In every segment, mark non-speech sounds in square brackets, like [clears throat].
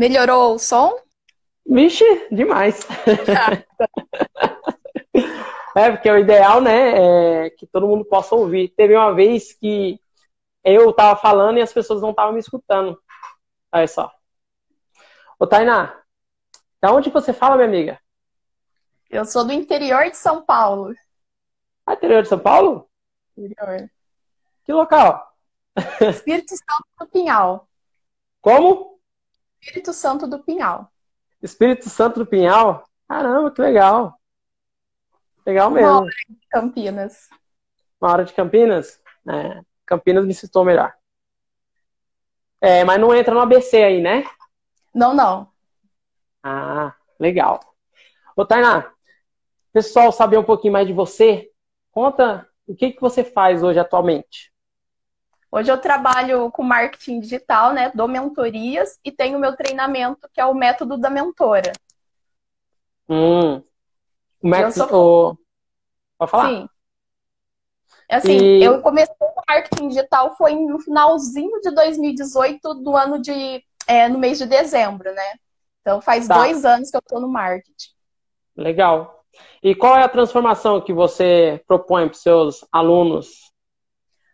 Melhorou o som? Vixe, demais. [laughs] é, porque o ideal, né, é que todo mundo possa ouvir. Teve uma vez que eu tava falando e as pessoas não estavam me escutando. Olha só. Ô, Tainá, da onde você fala, minha amiga? Eu sou do interior de São Paulo. Ah, interior de São Paulo? Interior. Que local? Espírito Santo do Pinhal. Como? Espírito Santo do Pinhal. Espírito Santo do Pinhal? Caramba, que legal. Legal mesmo. Uma hora de Campinas. Uma hora de Campinas? É, Campinas me citou melhor. É, mas não entra no ABC aí, né? Não, não. Ah, legal. Ô, Tainá, pessoal saber um pouquinho mais de você, conta o que, que você faz hoje atualmente. Hoje eu trabalho com marketing digital, né? Dou mentorias e tenho meu treinamento, que é o método da mentora. Hum. O método. Sou... Pode falar? Sim. Assim, e... eu comecei o marketing digital foi no finalzinho de 2018, do ano de. É, no mês de dezembro, né? Então faz tá. dois anos que eu estou no marketing. Legal. E qual é a transformação que você propõe para os seus alunos?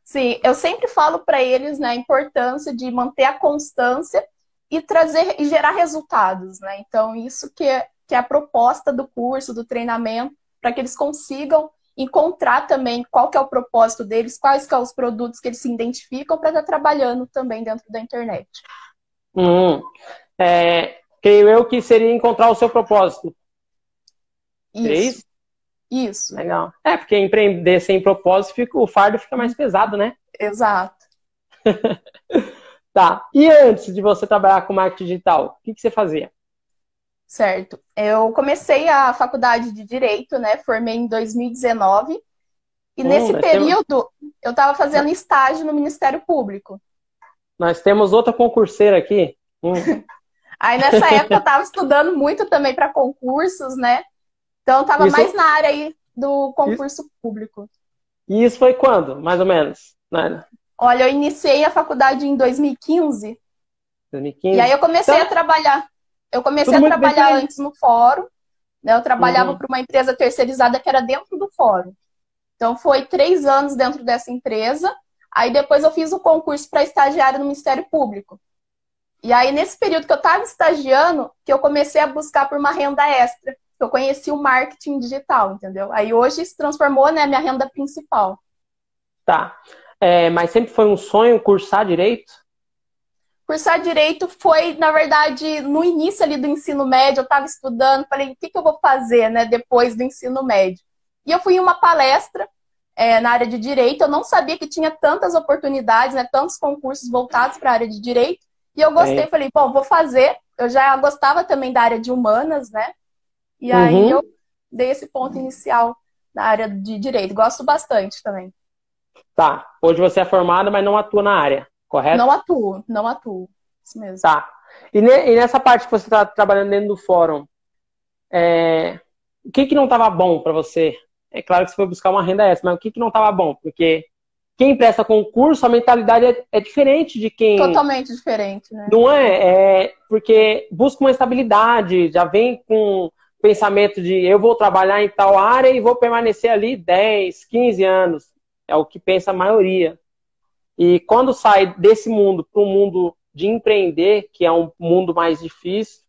Sim, eu sempre falo para eles né, a importância de manter a constância e trazer e gerar resultados, né? Então, isso que é, que é a proposta do curso, do treinamento, para que eles consigam encontrar também qual que é o propósito deles, quais são os produtos que eles se identificam para estar tá trabalhando também dentro da internet. Hum, é, creio eu que seria encontrar o seu propósito. Isso. É isso? Isso. Legal. É, porque empreender sem propósito, fica, o fardo fica mais pesado, né? Exato. [laughs] tá. E antes de você trabalhar com marketing digital, o que, que você fazia? Certo. Eu comecei a faculdade de Direito, né? Formei em 2019. E hum, nesse período, eu estava fazendo estágio no Ministério Público. Nós temos outra concurseira aqui. Hum. [laughs] Aí nessa época eu estava estudando muito também para concursos, né? Então eu estava mais na área aí do concurso isso... público. E isso foi quando, mais ou menos? Né? Olha, eu iniciei a faculdade em 2015. 2015. E aí eu comecei então... a trabalhar eu comecei a trabalhar antes no fórum, né? Eu trabalhava uhum. para uma empresa terceirizada que era dentro do fórum. Então foi três anos dentro dessa empresa. Aí depois eu fiz o concurso para estagiário no Ministério Público. E aí, nesse período que eu estava estagiando, que eu comecei a buscar por uma renda extra. Eu conheci o marketing digital, entendeu? Aí hoje se transformou, né, minha renda principal. Tá. É, mas sempre foi um sonho cursar direito? Cursar direito foi, na verdade, no início ali do ensino médio, eu estava estudando, falei, o que, que eu vou fazer, né, depois do ensino médio? E eu fui em uma palestra é, na área de direito, eu não sabia que tinha tantas oportunidades, né, tantos concursos voltados para a área de direito, e eu gostei, é. falei, bom, vou fazer. Eu já gostava também da área de humanas, né? E uhum. aí eu dei esse ponto inicial na área de direito. Gosto bastante também. Tá. Hoje você é formada, mas não atua na área correto? Não atuo, não atuo. Isso mesmo. Tá. E, ne, e nessa parte que você está trabalhando dentro do fórum, é, o que, que não estava bom para você? É claro que você foi buscar uma renda extra, mas o que, que não estava bom? Porque quem presta concurso, a mentalidade é, é, diferente de quem. Totalmente diferente, né? Não é? É porque busca uma estabilidade, já vem com pensamento de eu vou trabalhar em tal área e vou permanecer ali 10, 15 anos. É o que pensa a maioria. E quando sai desse mundo para um mundo de empreender, que é um mundo mais difícil,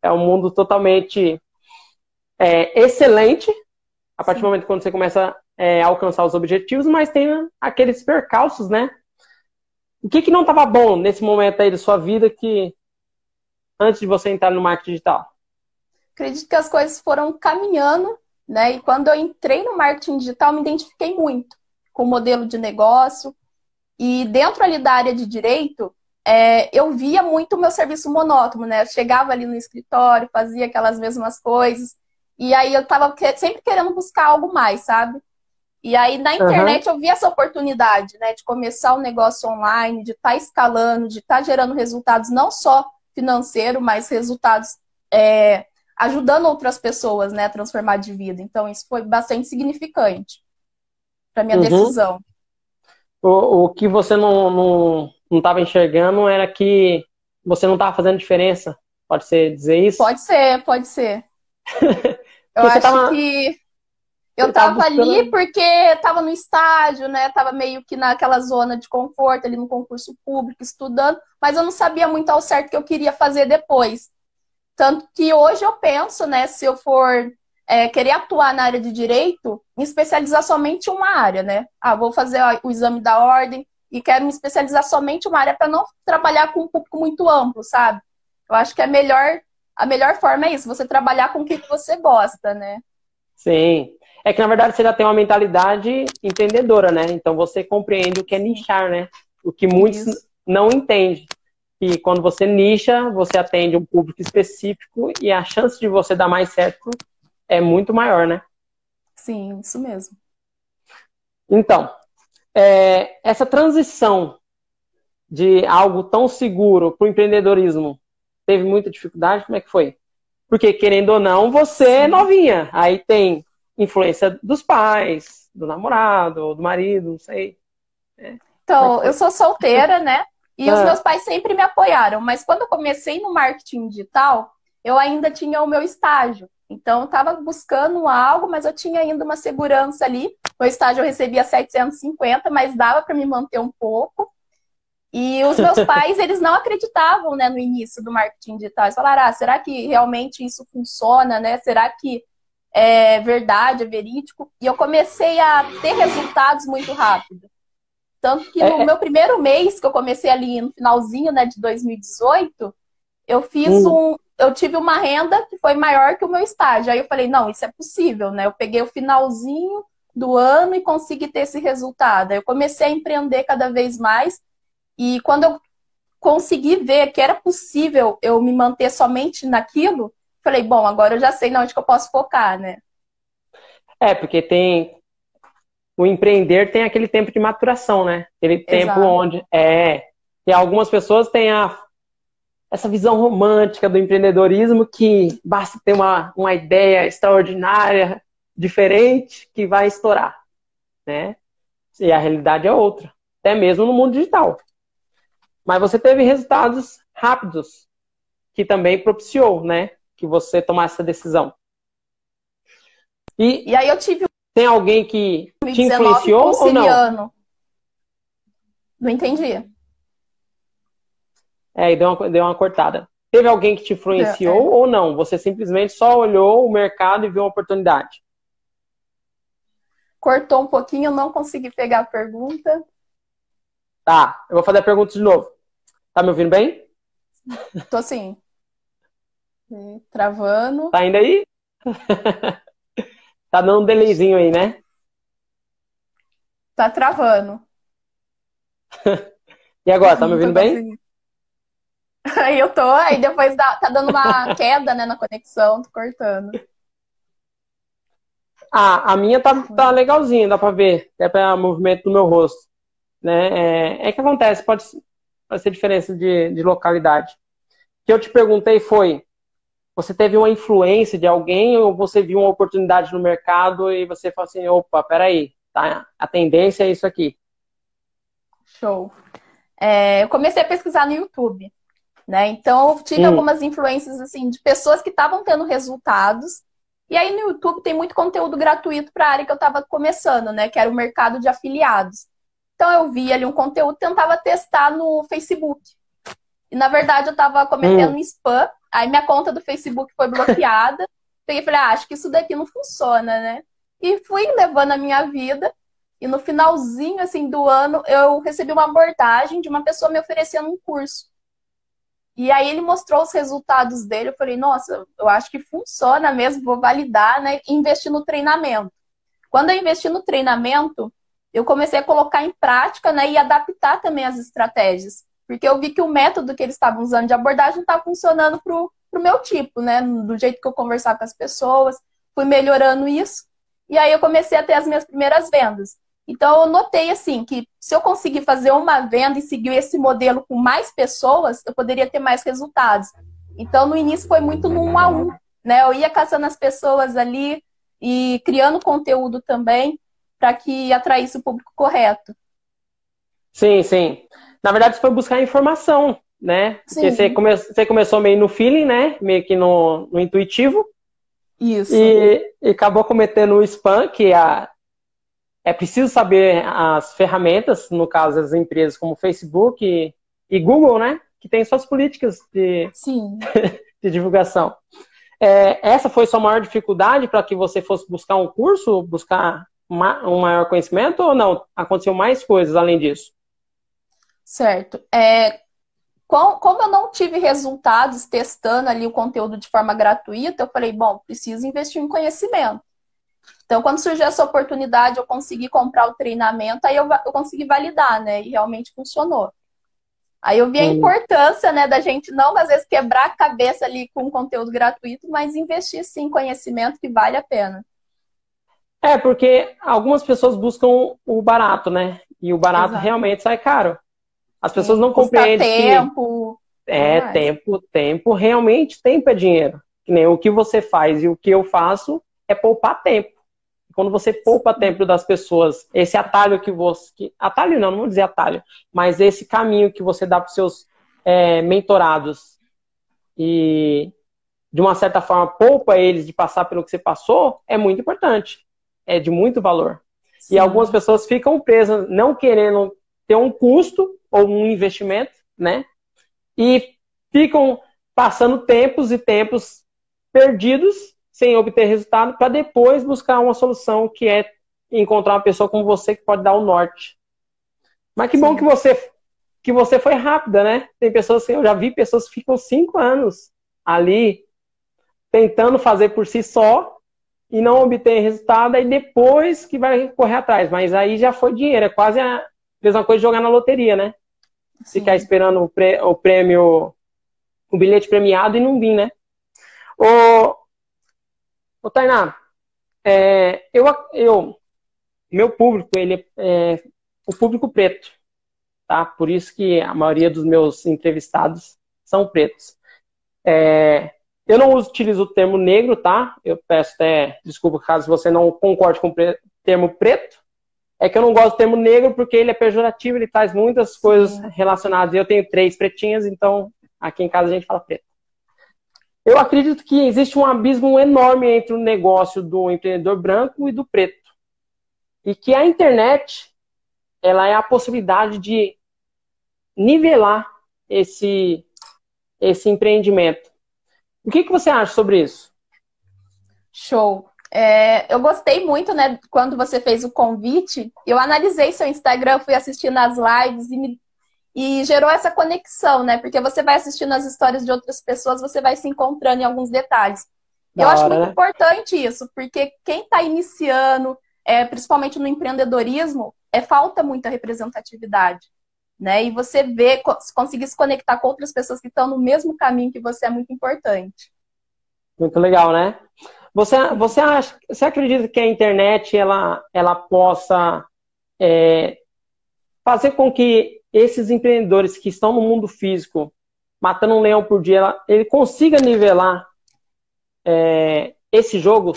é um mundo totalmente é, excelente, a partir Sim. do momento que você começa é, a alcançar os objetivos, mas tem aqueles percalços, né? O que, que não estava bom nesse momento aí da sua vida que antes de você entrar no marketing digital? Acredito que as coisas foram caminhando, né? E quando eu entrei no marketing digital, me identifiquei muito com o modelo de negócio, e dentro ali da área de direito, é, eu via muito o meu serviço monótono, né? Eu chegava ali no escritório, fazia aquelas mesmas coisas, e aí eu estava sempre querendo buscar algo mais, sabe? E aí na internet uhum. eu vi essa oportunidade, né, de começar um negócio online, de estar tá escalando, de estar tá gerando resultados não só financeiro, mas resultados é, ajudando outras pessoas, né, a transformar de vida. Então isso foi bastante significante para minha uhum. decisão o, o que você não estava enxergando era que você não estava fazendo diferença Pode ser dizer isso? Pode ser, pode ser. [laughs] eu acho tava... que eu tava, tava buscando... ali porque tava no estágio, né? Tava meio que naquela zona de conforto, ali no concurso público, estudando, mas eu não sabia muito ao certo o que eu queria fazer depois. Tanto que hoje eu penso, né, se eu for é, querer atuar na área de direito, me especializar somente uma área, né? Ah, vou fazer o exame da ordem e quero me especializar somente uma área para não trabalhar com um público muito amplo, sabe? Eu acho que é melhor, a melhor forma é isso, você trabalhar com o que você gosta, né? Sim. É que na verdade você já tem uma mentalidade empreendedora, né? Então você compreende o que é nichar, né? O que muitos isso. não entendem que quando você nicha, você atende um público específico e a chance de você dar mais certo é muito maior, né? Sim, isso mesmo. Então, é, essa transição de algo tão seguro para o empreendedorismo teve muita dificuldade? Como é que foi? Porque, querendo ou não, você é Sim. é novinha. Aí tem influência dos pais, do namorado, do marido, não sei. É. Então, eu sou solteira, né? E ah. os meus pais sempre me apoiaram, mas quando eu comecei no marketing digital, eu ainda tinha o meu estágio. Então, eu estava buscando algo, mas eu tinha ainda uma segurança ali. No estágio eu recebia 750, mas dava para me manter um pouco. E os meus [laughs] pais, eles não acreditavam, né, no início do marketing digital. Eles falaram, ah, será que realmente isso funciona, né? Será que é verdade, é verídico? E eu comecei a ter resultados muito rápido. Tanto que no é, é... meu primeiro mês, que eu comecei ali no finalzinho né, de 2018, eu fiz hum. um. Eu tive uma renda que foi maior que o meu estágio. Aí eu falei, não, isso é possível, né? Eu peguei o finalzinho do ano e consegui ter esse resultado. Aí eu comecei a empreender cada vez mais. E quando eu consegui ver que era possível eu me manter somente naquilo, falei, bom, agora eu já sei onde que eu posso focar, né? É, porque tem, o empreender tem aquele tempo de maturação, né? Aquele tempo Exato. onde é. E algumas pessoas têm a, essa visão romântica do empreendedorismo que basta ter uma, uma ideia extraordinária, diferente, que vai estourar, né? E a realidade é outra, até mesmo no mundo digital. Mas você teve resultados rápidos, que também propiciou, né? Que você tomasse essa decisão. E, e aí eu tive tem alguém que te influenciou ou não? Não entendi. É, e deu uma, deu uma cortada. Teve alguém que te influenciou é, é. ou não? Você simplesmente só olhou o mercado e viu uma oportunidade? Cortou um pouquinho, não consegui pegar a pergunta. Tá, eu vou fazer a pergunta de novo. Tá me ouvindo bem? Tô sim. Travando. Tá indo aí? [laughs] Tá dando um delayzinho aí, né? Tá travando. [laughs] e agora, tá me ouvindo bem? [laughs] Aí eu tô, aí depois dá, tá dando uma [laughs] queda, né, na conexão, tô cortando. Ah, a minha tá, tá legalzinha, dá pra ver. É para movimento do meu rosto. Né? É, é que acontece, pode, pode ser diferença de, de localidade. O que eu te perguntei foi, você teve uma influência de alguém ou você viu uma oportunidade no mercado e você falou assim, opa, peraí, tá? A tendência é isso aqui. Show. É, eu comecei a pesquisar no YouTube, né? Então eu tive hum. algumas influências assim de pessoas que estavam tendo resultados. E aí no YouTube tem muito conteúdo gratuito para a área que eu estava começando, né? Que era o mercado de afiliados. Então eu vi ali um conteúdo, tentava testar no Facebook. E na verdade eu estava cometendo hum. spam Aí minha conta do Facebook foi bloqueada. [laughs] Peguei e falei, ah, acho que isso daqui não funciona, né? E fui levando a minha vida. E no finalzinho, assim, do ano, eu recebi uma abordagem de uma pessoa me oferecendo um curso. E aí ele mostrou os resultados dele. Eu falei, nossa, eu acho que funciona mesmo, vou validar, né? E investir no treinamento. Quando eu investi no treinamento, eu comecei a colocar em prática, né? E adaptar também as estratégias. Porque eu vi que o método que eles estavam usando de abordagem não estava funcionando para o meu tipo, né? Do jeito que eu conversava com as pessoas. Fui melhorando isso. E aí eu comecei a ter as minhas primeiras vendas. Então eu notei assim que se eu conseguir fazer uma venda e seguir esse modelo com mais pessoas, eu poderia ter mais resultados. Então no início foi muito no um a um, né? Eu ia caçando as pessoas ali e criando conteúdo também para que atraísse o público correto. Sim, sim. Na verdade, você foi buscar informação, né? Sim. Porque você, come, você começou meio no feeling, né? Meio que no, no intuitivo. Isso. E, e, acabou cometendo o spam, que é, é preciso saber as ferramentas, no caso das empresas como Facebook e, e Google, né? Que tem suas políticas de, [laughs] de divulgação. É, essa foi sua maior dificuldade para que você fosse buscar um curso, buscar um maior conhecimento ou não? Aconteceu mais coisas além disso? Certo. É, como eu não tive resultados testando ali o conteúdo de forma gratuita, eu falei, bom, preciso investir em conhecimento. Então, quando surgiu essa oportunidade, eu consegui comprar o treinamento, aí eu, eu consegui validar, né? E realmente funcionou. Aí eu vi a importância, né, da gente não, às vezes, quebrar a cabeça ali com conteúdo gratuito, mas investir sim em conhecimento que vale a pena. É, porque algumas pessoas buscam o barato, né? E o barato Exato. realmente sai caro. As pessoas não compreendem. tempo. Que... É, tempo, tempo. Realmente, tempo é dinheiro. Que nem o que você faz e o que eu faço é poupar tempo. Quando você poupa tempo das pessoas, esse atalho que você. Que, atalho não, não vou dizer atalho, mas esse caminho que você dá para os seus é, mentorados e de uma certa forma poupa eles de passar pelo que você passou, é muito importante. É de muito valor. Sim. E algumas pessoas ficam presas, não querendo ter um custo ou um investimento, né? E ficam passando tempos e tempos perdidos sem obter resultado, para depois buscar uma solução que é encontrar uma pessoa como você que pode dar o norte. Mas que Sim. bom que você que você foi rápida, né? Tem pessoas assim, eu já vi pessoas que ficam cinco anos ali tentando fazer por si só e não obter resultado, aí depois que vai correr atrás. Mas aí já foi dinheiro, é quase a mesma coisa de jogar na loteria, né? Sim. Ficar esperando o, prêmio, o bilhete premiado e não vir, né? O, Ô, Tainá, é, eu, eu, meu público, ele é o público preto, tá? Por isso que a maioria dos meus entrevistados são pretos. É, eu não utilizo o termo negro, tá? Eu peço até desculpa caso você não concorde com o termo preto. É que eu não gosto do termo negro porque ele é pejorativo, ele traz muitas coisas relacionadas. Eu tenho três pretinhas, então aqui em casa a gente fala preto. Eu acredito que existe um abismo enorme entre o negócio do empreendedor branco e do preto. E que a internet ela é a possibilidade de nivelar esse, esse empreendimento. O que, que você acha sobre isso? Show. É, eu gostei muito, né, quando você fez o convite. Eu analisei seu Instagram, fui assistindo as lives e me e gerou essa conexão, né? Porque você vai assistindo as histórias de outras pessoas, você vai se encontrando em alguns detalhes. Da eu hora, acho muito né? importante isso, porque quem está iniciando, é, principalmente no empreendedorismo, é falta muita representatividade. Né? E você vê, conseguir se conectar com outras pessoas que estão no mesmo caminho que você é muito importante. Muito legal, né? Você, você, acha, você acredita que a internet ela, ela possa é, fazer com que esses empreendedores que estão no mundo físico, matando um leão por dia, ele consiga nivelar é, esse jogo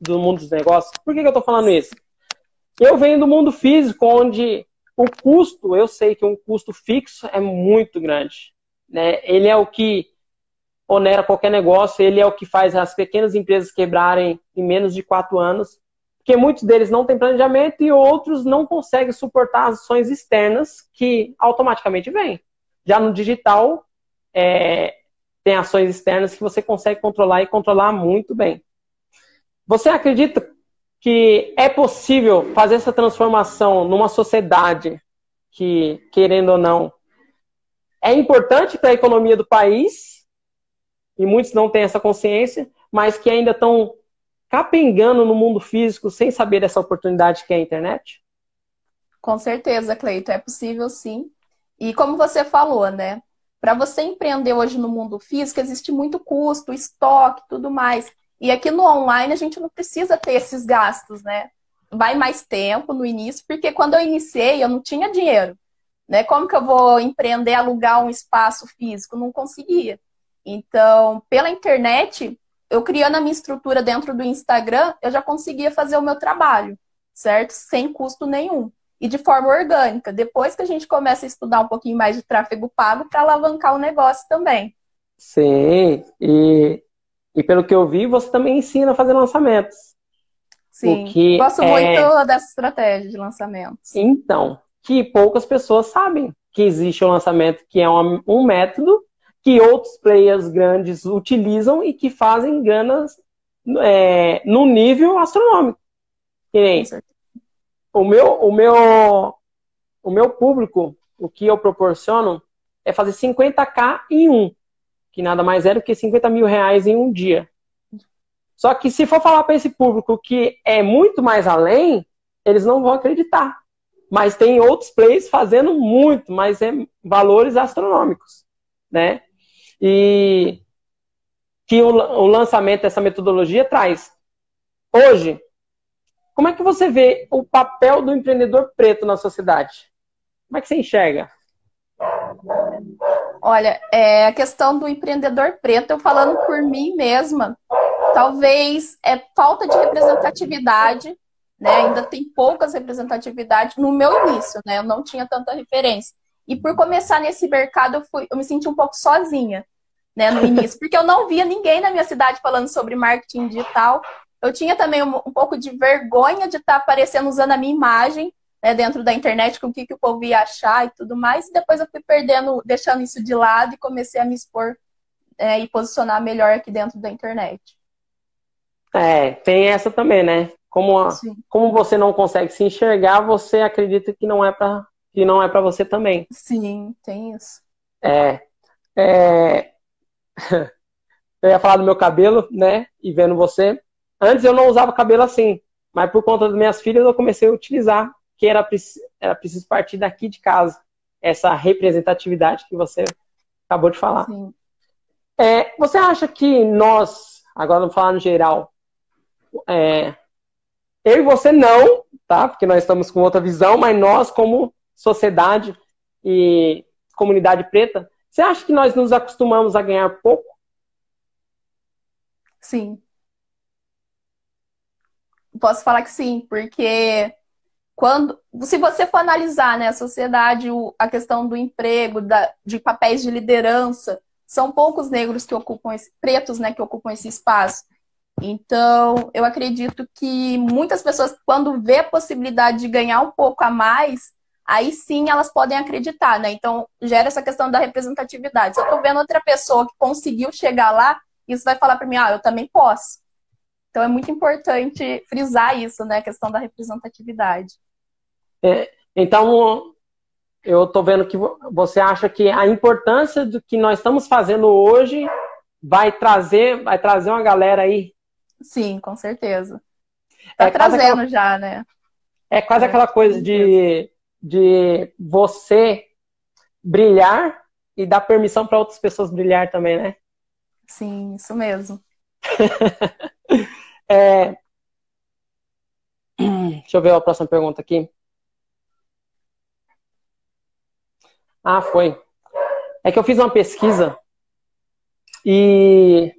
do mundo dos negócios. Por que, que eu estou falando isso? Eu venho do mundo físico, onde o custo, eu sei que um custo fixo é muito grande. Né? Ele é o que onera qualquer negócio, ele é o que faz as pequenas empresas quebrarem em menos de quatro anos porque muitos deles não têm planejamento e outros não conseguem suportar ações externas que automaticamente vêm. Já no digital, é, tem ações externas que você consegue controlar e controlar muito bem. Você acredita que é possível fazer essa transformação numa sociedade que, querendo ou não, é importante para a economia do país, e muitos não têm essa consciência, mas que ainda estão capengando no mundo físico sem saber dessa oportunidade que é a internet? Com certeza, Cleito, é possível sim. E como você falou, né? Para você empreender hoje no mundo físico, existe muito custo, estoque, tudo mais. E aqui no online a gente não precisa ter esses gastos, né? Vai mais tempo no início, porque quando eu iniciei eu não tinha dinheiro. Né? Como que eu vou empreender, alugar um espaço físico? Não conseguia. Então, pela internet, eu criando a minha estrutura dentro do Instagram, eu já conseguia fazer o meu trabalho, certo? Sem custo nenhum. e de forma orgânica. Depois que a gente começa a estudar um pouquinho mais de tráfego pago para alavancar o negócio também. Sim, e, e pelo que eu vi, você também ensina a fazer lançamentos. Sim, que gosto é... muito dessa estratégia de lançamentos. Então, que poucas pessoas sabem que existe o lançamento, que é um, um método que outros players grandes utilizam e que fazem ganas é, num nível astronômico. Que nem o meu, o meu, o meu público, o que eu proporciono é fazer 50k em um, que nada mais é do que 50 mil reais em um dia. Só que se for falar para esse público que é muito mais além, eles não vão acreditar. Mas tem outros players fazendo muito, mas é valores astronômicos, né? E que o, o lançamento dessa metodologia traz. Hoje, como é que você vê o papel do empreendedor preto na sociedade? Como é que você enxerga? Olha, é, a questão do empreendedor preto, eu falando por mim mesma, talvez é falta de representatividade né? Ainda tem poucas representatividades no meu início, né? Eu não tinha tanta referência. E por começar nesse mercado, eu, fui, eu me senti um pouco sozinha, né, no início, porque eu não via ninguém na minha cidade falando sobre marketing digital. Eu tinha também um, um pouco de vergonha de estar aparecendo usando a minha imagem né, dentro da internet, com o que, que o povo ia achar e tudo mais. E depois eu fui perdendo, deixando isso de lado e comecei a me expor é, e posicionar melhor aqui dentro da internet. É, tem essa também, né? Como, a, como você não consegue se enxergar, você acredita que não é para que não é para você também. Sim, tem isso. É, é... [laughs] eu ia falar do meu cabelo, né? E vendo você. Antes eu não usava cabelo assim, mas por conta das minhas filhas eu comecei a utilizar, que era, era preciso partir daqui de casa. Essa representatividade que você acabou de falar. Sim. É, você acha que nós, agora vamos falar no geral, é, eu e você não, tá? Porque nós estamos com outra visão, mas nós, como sociedade e comunidade preta, você acha que nós nos acostumamos a ganhar pouco? Sim. Posso falar que sim, porque quando, se você for analisar né, a sociedade, a questão do emprego, da, de papéis de liderança, são poucos negros que ocupam esse, pretos, né, que ocupam esse espaço. Então, eu acredito que muitas pessoas, quando vê a possibilidade de ganhar um pouco a mais, aí sim elas podem acreditar, né? Então, gera essa questão da representatividade. Se eu estou vendo outra pessoa que conseguiu chegar lá, isso vai falar para mim, ah, eu também posso. Então, é muito importante frisar isso, né? A questão da representatividade. É, então, eu estou vendo que você acha que a importância do que nós estamos fazendo hoje vai trazer, vai trazer uma galera aí Sim, com certeza. Tá é trazendo aquela... já, né? É quase é, aquela coisa de, de você brilhar e dar permissão para outras pessoas brilhar também, né? Sim, isso mesmo. [laughs] é... Deixa eu ver a próxima pergunta aqui. Ah, foi. É que eu fiz uma pesquisa e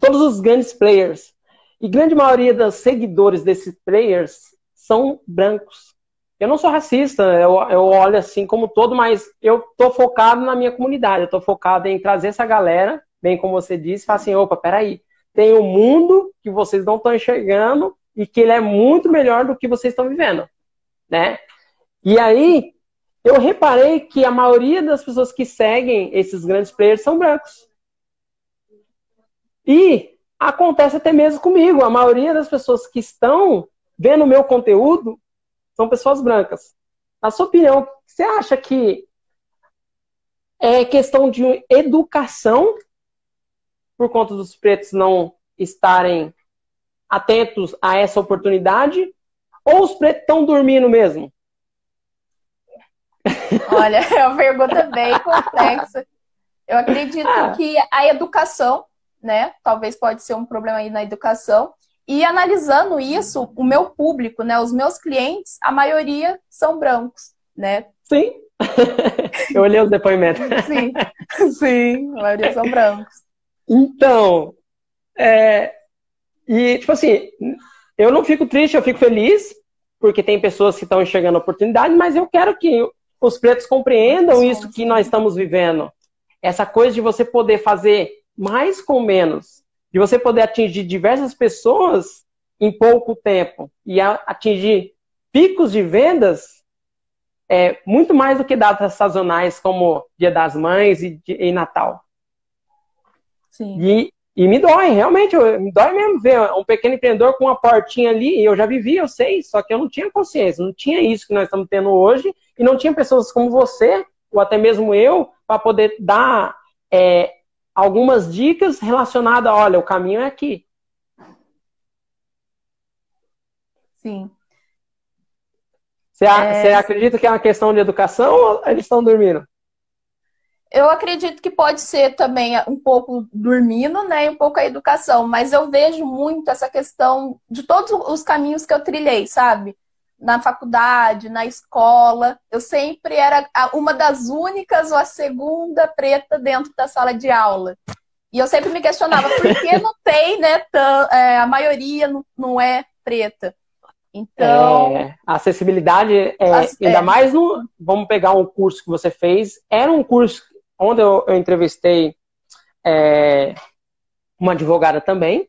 todos os grandes players. E grande maioria dos seguidores desses players são brancos. Eu não sou racista, eu, eu olho assim como todo, mas eu tô focado na minha comunidade, eu tô focado em trazer essa galera, bem como você disse, falar assim, opa, peraí, tem um mundo que vocês não estão enxergando e que ele é muito melhor do que vocês estão vivendo, né? E aí, eu reparei que a maioria das pessoas que seguem esses grandes players são brancos. E acontece até mesmo comigo. A maioria das pessoas que estão vendo o meu conteúdo são pessoas brancas. Na sua opinião, você acha que é questão de educação por conta dos pretos não estarem atentos a essa oportunidade? Ou os pretos estão dormindo mesmo? Olha, é uma pergunta bem [laughs] complexa. Eu acredito ah. que a educação né? Talvez pode ser um problema aí na educação. E analisando isso, o meu público, né, os meus clientes, a maioria são brancos, né? Sim. [laughs] Eu olhei os depoimentos. Sim, [laughs] sim, a maioria são brancos. Então, é, e tipo assim, eu não fico triste, eu fico feliz, porque tem pessoas que estão enxergando oportunidade, mas eu quero que os pretos compreendam isso que nós estamos vivendo. Essa coisa de você poder fazer mais com menos, de você poder atingir diversas pessoas em pouco tempo e atingir picos de vendas é muito mais do que datas sazonais como Dia das Mães e, e Natal. Sim. E, e me dói, realmente, eu, me dói mesmo ver um pequeno empreendedor com uma portinha ali, e eu já vivi, eu sei, só que eu não tinha consciência, não tinha isso que nós estamos tendo hoje, e não tinha pessoas como você, ou até mesmo eu, para poder dar é, algumas dicas relacionadas, olha, o caminho é aqui. Sim. Você, é... acredita que é uma questão de educação ou eles estão dormindo? Eu acredito que pode ser também um pouco dormindo, né, e um pouco a educação, mas eu vejo muito essa questão de todos os caminhos que eu trilhei, sabe? Na faculdade, na escola, eu sempre era uma das únicas ou a segunda preta dentro da sala de aula. E eu sempre me questionava por que [laughs] não tem, né, é, a maioria não é preta. Então. É, a acessibilidade, é, ainda é. mais no. Vamos pegar um curso que você fez. Era um curso onde eu, eu entrevistei é, uma advogada também,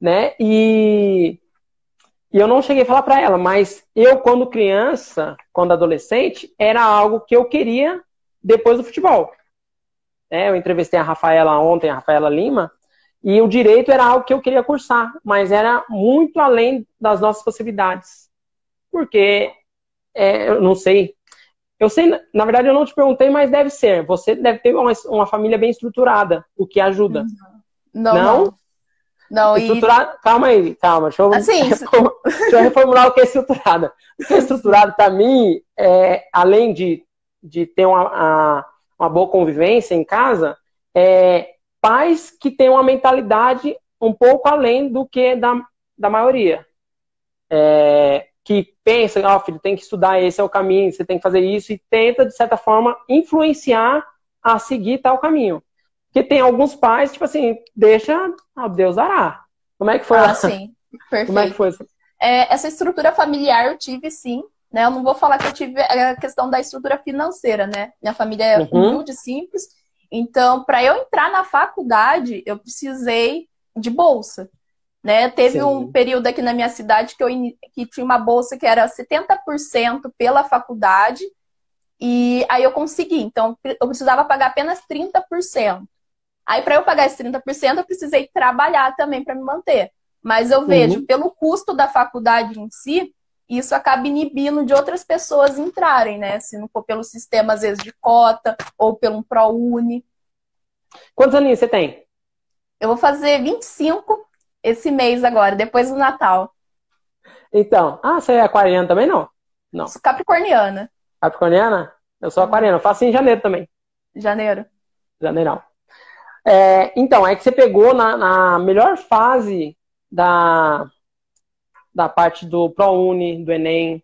né? E, e eu não cheguei a falar para ela, mas eu, quando criança, quando adolescente, era algo que eu queria depois do futebol. É, eu entrevistei a Rafaela ontem, a Rafaela Lima, e o direito era algo que eu queria cursar, mas era muito além das nossas possibilidades. Porque, é, eu não sei, eu sei, na verdade eu não te perguntei, mas deve ser. Você deve ter uma, uma família bem estruturada, o que ajuda. Não, não. Não, estruturada, e... calma aí, calma, deixa eu, assim, [laughs] deixa eu reformular o que é estruturada. O que é estruturado para mim, é, além de, de ter uma, a, uma boa convivência em casa, é pais que têm uma mentalidade um pouco além do que da, da maioria. É, que pensa, ó, oh, filho, tem que estudar, esse é o caminho, você tem que fazer isso, e tenta, de certa forma, influenciar a seguir tal caminho. Porque tem alguns pais, tipo assim, deixa, oh, Deus dará. Como é que foi? Ah, sim, perfeito. Como é que foi? É, essa estrutura familiar eu tive, sim. Né? Eu não vou falar que eu tive a questão da estrutura financeira, né? Minha família é uhum. humilde, simples. Então, para eu entrar na faculdade, eu precisei de bolsa. Né? Teve Sim. um período aqui na minha cidade que, eu, que tinha uma bolsa que era 70% pela faculdade, e aí eu consegui. Então, eu precisava pagar apenas 30%. Aí, para eu pagar esses 30%, eu precisei trabalhar também para me manter. Mas eu vejo, uhum. pelo custo da faculdade em si, isso acaba inibindo de outras pessoas entrarem, né? Se não for pelo sistema, às vezes, de cota ou pelo ProUni. Quantos aninhos você tem? Eu vou fazer 25 esse mês agora, depois do Natal. Então, ah, você é aquariana também não? Não. Sou capricorniana. Capricorniana? Eu sou aquariana, eu faço em janeiro também. Janeiro. Janeirão. É, então, é que você pegou na, na, melhor fase da, da parte do ProUni, do Enem.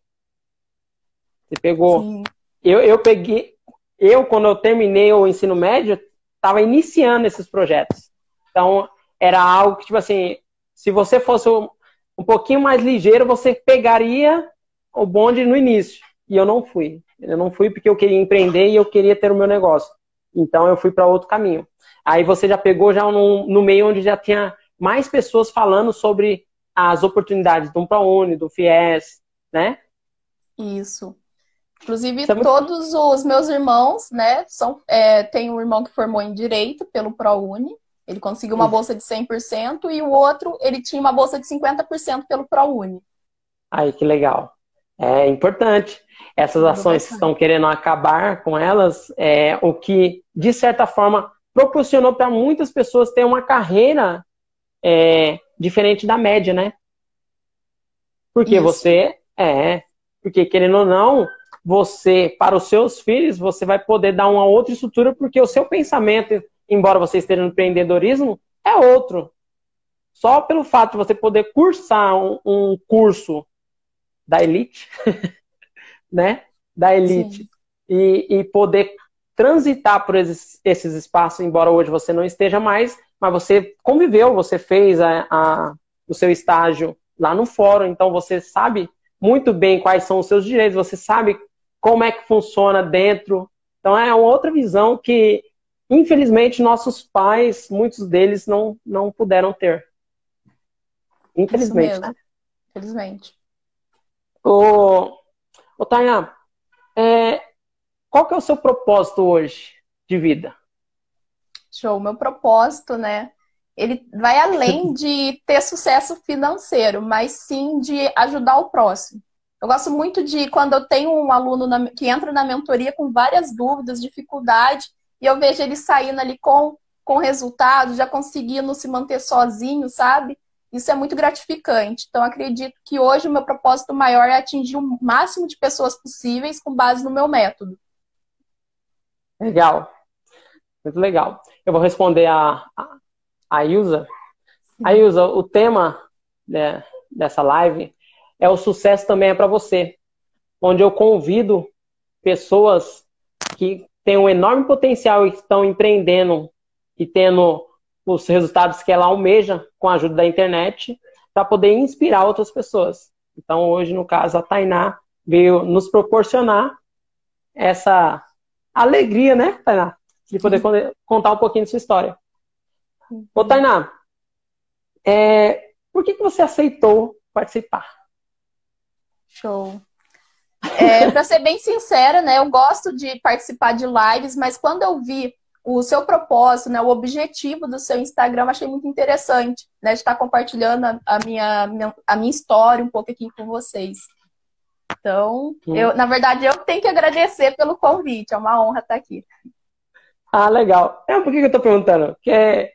Você pegou. Sim. Eu, eu peguei. Eu, quando eu terminei o ensino médio, estava iniciando esses projetos. Então, era algo que, tipo assim, se você fosse um, um pouquinho mais ligeiro, você pegaria o bonde no início. E eu não fui. Eu não fui porque eu queria empreender e eu queria ter o meu negócio. Então eu fui para outro caminho. Aí você já pegou já no, no, meio onde já tinha mais pessoas falando sobre as oportunidades do ProUni, do FIES, né? Isso. Inclusive, é muito... todos os meus irmãos, né, são, é, tem um irmão que formou em Direito pelo ProUni, ele conseguiu uma bolsa de 100% e o outro, ele tinha uma bolsa de 50% pelo ProUni. Aí, que legal. É importante. Essas ações que estão querendo acabar com elas, é o que, de certa forma, proporcionou para muitas pessoas ter uma carreira é, diferente da média, né? Porque Isso. você, é, porque querendo ou não, você, para os seus filhos, você vai poder dar uma outra estrutura, porque o seu pensamento embora você esteja no empreendedorismo, é outro. Só pelo fato de você poder cursar um, um curso da elite, [laughs] né? Da elite, e, e, poder transitar por esses, esses, espaços, embora hoje você não esteja mais, mas você conviveu, você fez a, a, o seu estágio lá no fórum, então você sabe muito bem quais são os seus direitos, você sabe como é que funciona dentro. Então é uma outra visão que, infelizmente, nossos pais, muitos deles não, não puderam ter. Infelizmente. Né? Infelizmente. Ô, ô Tainá, é, qual que é o seu propósito hoje de vida? Show. Meu propósito, né? Ele vai além [laughs] de ter sucesso financeiro, mas sim de ajudar o próximo. Eu gosto muito de quando eu tenho um aluno na, que entra na mentoria com várias dúvidas, dificuldade, e eu vejo ele saindo ali com, com resultado, já conseguindo se manter sozinho, sabe? Isso é muito gratificante. Então, acredito que hoje o meu propósito maior é atingir o máximo de pessoas possíveis com base no meu método. Legal. Muito legal. Eu vou responder a, a, a Ilza. A Ilza, o tema né, dessa live é o sucesso também é para você, onde eu convido pessoas que têm um enorme potencial e estão empreendendo e tendo os resultados que ela almeja com a ajuda da internet para poder inspirar outras pessoas. Então, hoje, no caso, a Tainá veio nos proporcionar essa alegria, né, Tainá? De poder contar um pouquinho de sua história. Ô, Tainá, é, por que, que você aceitou participar? Show. É, para ser bem sincera, né, eu gosto de participar de lives, mas quando eu vi o seu propósito, né, o objetivo do seu Instagram, achei muito interessante, né, de estar compartilhando a, a minha, a minha história um pouco aqui com vocês. Então, eu, na verdade, eu tenho que agradecer pelo convite, é uma honra estar aqui. Ah, legal. É, por que eu estou perguntando? Porque, é,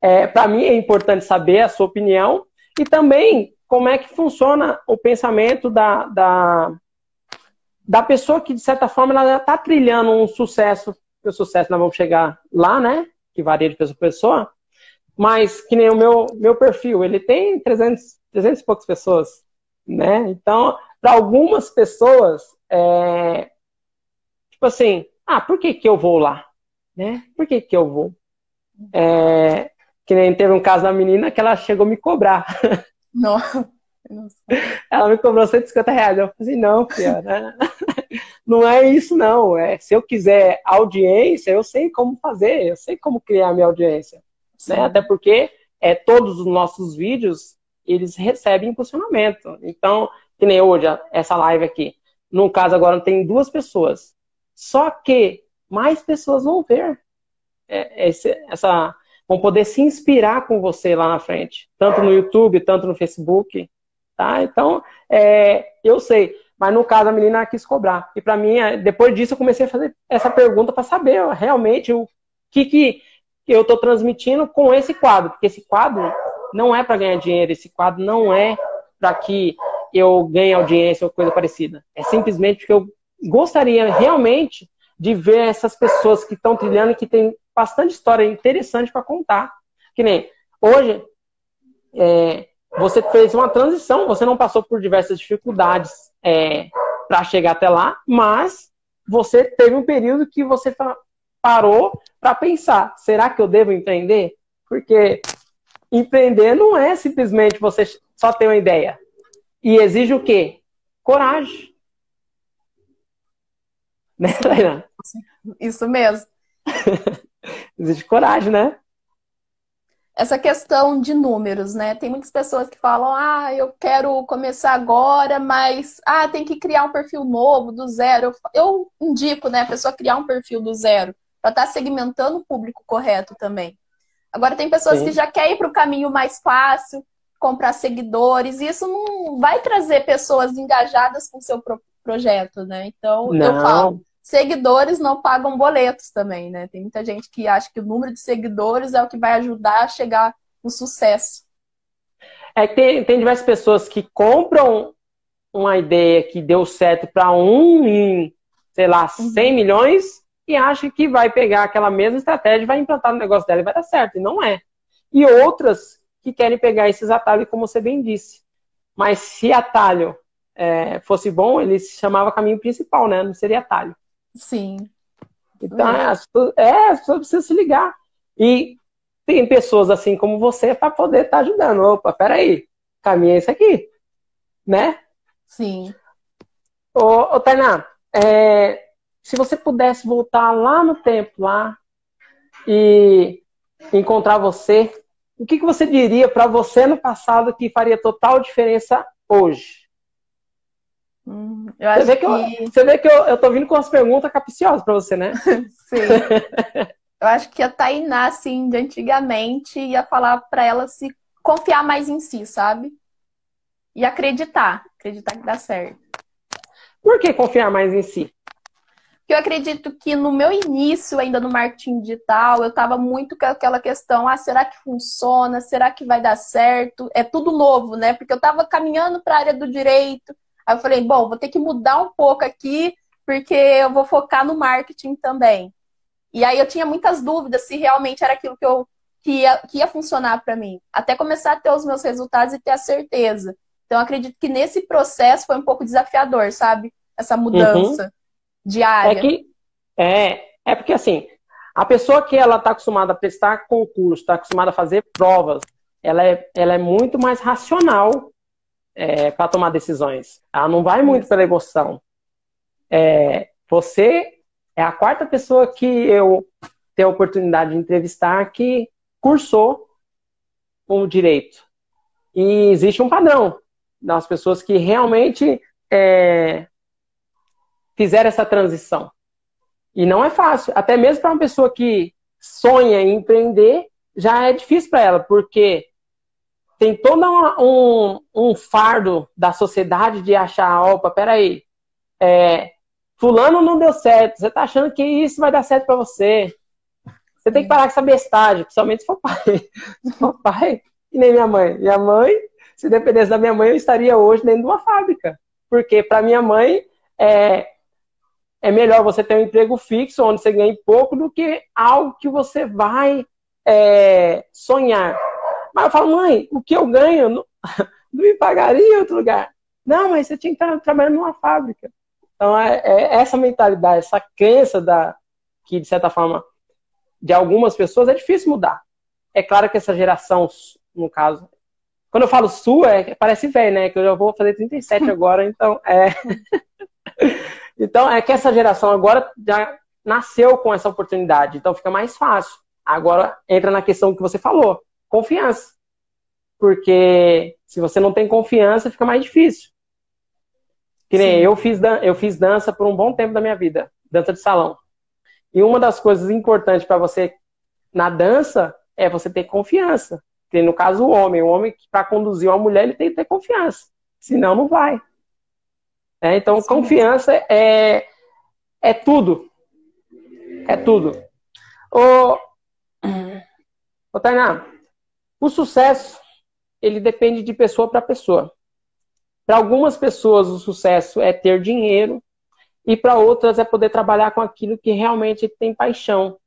é para mim, é importante saber a sua opinião e também como é que funciona o pensamento da, da, da pessoa que, de certa forma, ela está trilhando um sucesso o sucesso nós vamos chegar lá, né? Que varia de pessoa para pessoa. Mas que nem o meu, meu perfil, ele tem 300, 300 e poucas pessoas, né? Então, para algumas pessoas, é, tipo assim, ah, por que que eu vou lá? Né? Por que que eu vou? É, que nem teve um caso da menina que ela chegou a me cobrar. [laughs] Não. Ela me cobrou 150 reais. Eu falei, não, filha, né? [laughs] não é isso, não. É, se eu quiser audiência, eu sei como fazer, eu sei como criar minha audiência. Né? Até porque é, todos os nossos vídeos, eles recebem impulsionamento. Então, que nem hoje, essa live aqui. No caso, agora tem duas pessoas. Só que mais pessoas vão ver é, esse, essa vão poder se inspirar com você lá na frente, tanto no YouTube, tanto no Facebook. Tá? Então, é, eu sei. Mas no caso, a menina quis cobrar. E para mim, é, depois disso, eu comecei a fazer essa pergunta para saber realmente o que, que eu estou transmitindo com esse quadro. Porque esse quadro não é para ganhar dinheiro, esse quadro não é para que eu ganhe audiência ou coisa parecida. É simplesmente porque eu gostaria realmente de ver essas pessoas que estão trilhando e que tem bastante história interessante para contar. Que nem hoje, é, você fez uma transição, você não passou por diversas dificuldades é, para chegar até lá, mas você teve um período que você parou para pensar: será que eu devo empreender? Porque empreender não é simplesmente você só ter uma ideia. E exige o quê? Coragem. [laughs] Né, Tainá? Isso mesmo. [laughs] exige coragem, né? Essa questão de números, né? Tem muitas pessoas que falam, ah, eu quero começar agora, mas ah, tem que criar um perfil novo do zero. Eu, indico, né, a pessoa criar um perfil do zero para estar tá segmentando o público correto também. Agora tem pessoas Sim. que já querem ir para o caminho mais fácil, comprar seguidores, e isso não vai trazer pessoas engajadas com o seu pro projeto, né? Então, não. eu falo, seguidores não pagam boletos também, né? Tem muita gente que acha que o número de seguidores é o que vai ajudar a chegar no sucesso. É que tem, tem diversas pessoas que compram uma ideia que deu certo para um em, sei lá, 100 uhum. milhões e acha que vai pegar aquela mesma estratégia e vai implantar no negócio dela e vai dar certo. E não é. E outras que querem pegar esses atalhos, como você bem disse. Mas se atalho é, fosse bom, ele se chamava caminho principal, né? Não seria atalho. Sim. Então, é, as pessoas, é, as pessoas precisam se ligar. E tem pessoas assim como você para poder estar tá ajudando. Opa, peraí, caminho é esse aqui, né? Sim. Ô, ô Tainá, é, se você pudesse voltar lá no tempo, lá, e encontrar você, o que, que você diria para você no passado que faria total diferença hoje? Hum, você, vê que... que eu, você vê que eu, eu tô vindo com umas perguntas capciosas para você, né? [laughs] Sim. [laughs] eu acho que a Tainá, assim, de antigamente, ia falar para ela se confiar mais em si, sabe? E acreditar. Acreditar que dá certo. Por que confiar mais em si? Porque eu acredito que no meu início, ainda no marketing digital, eu estava muito com aquela questão: ah, será que funciona? Será que vai dar certo? É tudo novo, né? Porque eu estava caminhando para a área do direito. Aí eu falei: bom, vou ter que mudar um pouco aqui, porque eu vou focar no marketing também. E aí eu tinha muitas dúvidas se realmente era aquilo que, eu, que, ia, que ia funcionar para mim. Até começar a ter os meus resultados e ter a certeza. Então, acredito que nesse processo foi um pouco desafiador, sabe? Essa mudança. Uhum diária. É que é, é porque assim, a pessoa que ela está acostumada a prestar concurso, está acostumada a fazer provas, ela é, ela é muito mais racional é, para tomar decisões. Ela não vai muito pela emoção. É, você é a quarta pessoa que eu tenho a oportunidade de entrevistar que cursou o direito. E existe um padrão das pessoas que realmente é, fizeram essa transição. E não é fácil. Até mesmo para uma pessoa que sonha em empreender, já é difícil para ela, porque tem todo um, um, fardo da sociedade de achar, opa, peraí, é, fulano não deu certo, você tá achando que isso vai dar certo para você. Você tem que parar com essa bestagem, principalmente se for pai. [laughs] Se for pai, e nem minha mãe. Minha mãe, se dependesse da minha mãe, eu estaria hoje dentro de uma fábrica. Porque para minha mãe, é, é melhor você ter um emprego fixo, onde você ganha pouco, do que algo que você vai é, sonhar. Mas eu falo, mãe, o que eu ganho não, [laughs] não me pagaria em outro lugar. Não, mas você tinha que estar trabalhando numa fábrica. Então, é, é essa mentalidade, essa crença da, que, de certa forma, de algumas pessoas é difícil mudar. É claro que essa geração, no caso, quando eu falo sua, é, parece velho, né? Que eu já vou fazer 37 [laughs] agora, então é. [laughs] Então, é que essa geração agora já nasceu com essa oportunidade, então fica mais fácil. Agora entra na questão que você falou, confiança. Porque se você não tem confiança, fica mais difícil. Que nem eu fiz, eu fiz dança por um bom tempo da minha vida, dança de salão. E uma das coisas importantes para você na dança é você ter confiança. Que no caso o homem, o homem para conduzir uma mulher, ele tem que ter confiança. Senão não vai. É, então, Sim. confiança é, é tudo. É tudo. Ô, ô Tainá, o sucesso, ele depende de pessoa para pessoa. Para algumas pessoas, o sucesso é ter dinheiro, e para outras é poder trabalhar com aquilo que realmente tem paixão,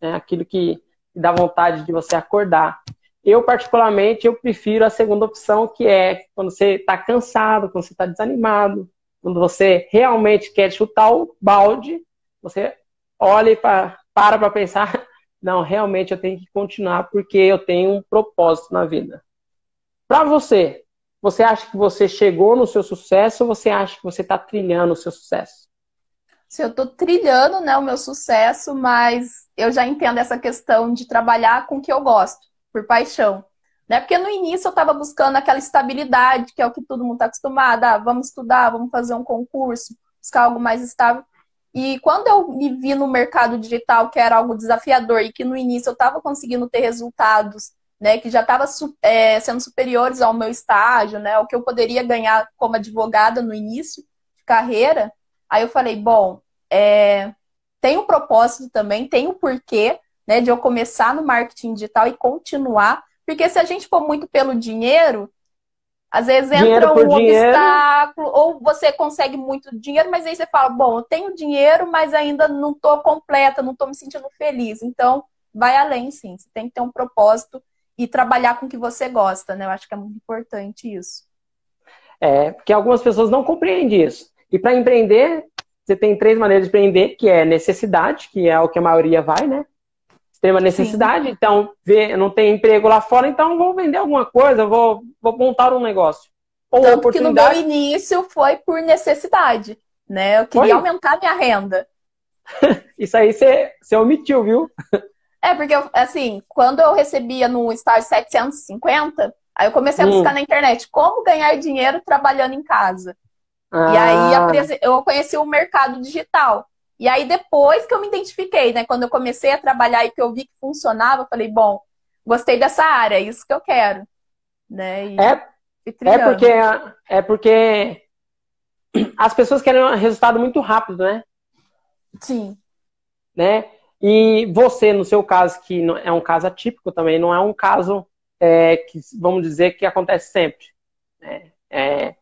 né? aquilo que dá vontade de você acordar. Eu, particularmente, eu prefiro a segunda opção, que é quando você está cansado, quando você está desanimado, quando você realmente quer chutar o balde, você olha e para para pensar, [laughs] não, realmente eu tenho que continuar porque eu tenho um propósito na vida. Para você, você acha que você chegou no seu sucesso ou você acha que você está trilhando o seu sucesso? Se eu estou trilhando né, o meu sucesso, mas eu já entendo essa questão de trabalhar com o que eu gosto, por paixão. Né? Porque no início eu estava buscando aquela estabilidade, que é o que todo mundo está acostumado. Ah, vamos estudar, vamos fazer um concurso, buscar algo mais estável. E quando eu me vi no mercado digital, que era algo desafiador e que no início eu estava conseguindo ter resultados, né, que já estava é, sendo superiores ao meu estágio, né, o que eu poderia ganhar como advogada no início de carreira, aí eu falei, bom, é, tem um propósito também, tem um porquê, né, de eu começar no marketing digital e continuar, porque se a gente for muito pelo dinheiro, às vezes entra um obstáculo, ou você consegue muito dinheiro, mas aí você fala, bom, eu tenho dinheiro, mas ainda não estou completa, não estou me sentindo feliz. Então, vai além, sim. Você tem que ter um propósito e trabalhar com o que você gosta, né? Eu acho que é muito importante isso. É, porque algumas pessoas não compreendem isso. E para empreender, você tem três maneiras de empreender, que é necessidade, que é o que a maioria vai, né? Tem uma necessidade, Sim. então vê, não tem emprego lá fora, então vou vender alguma coisa, vou, vou montar um negócio. ou Tanto oportunidade. que no meu início foi por necessidade, né? Eu queria Foi? aumentar minha renda. [laughs] Isso aí você, você omitiu, viu? É, porque, eu, assim, quando eu recebia no estágio 750, aí eu comecei a Hum. buscar na internet como ganhar dinheiro trabalhando em casa. E aí Ah, eu conheci o mercado digital. E aí depois que eu me identifiquei, né? Quando eu comecei a trabalhar e que eu vi que funcionava, eu falei, bom, gostei dessa área, é isso que eu quero. Né? E É, fui é porque é porque [clears throat] as pessoas querem um resultado muito rápido, né? Sim, né? E você, no seu caso, que é um caso atípico também, não é um caso é, que, vamos dizer, que acontece sempre. né? É,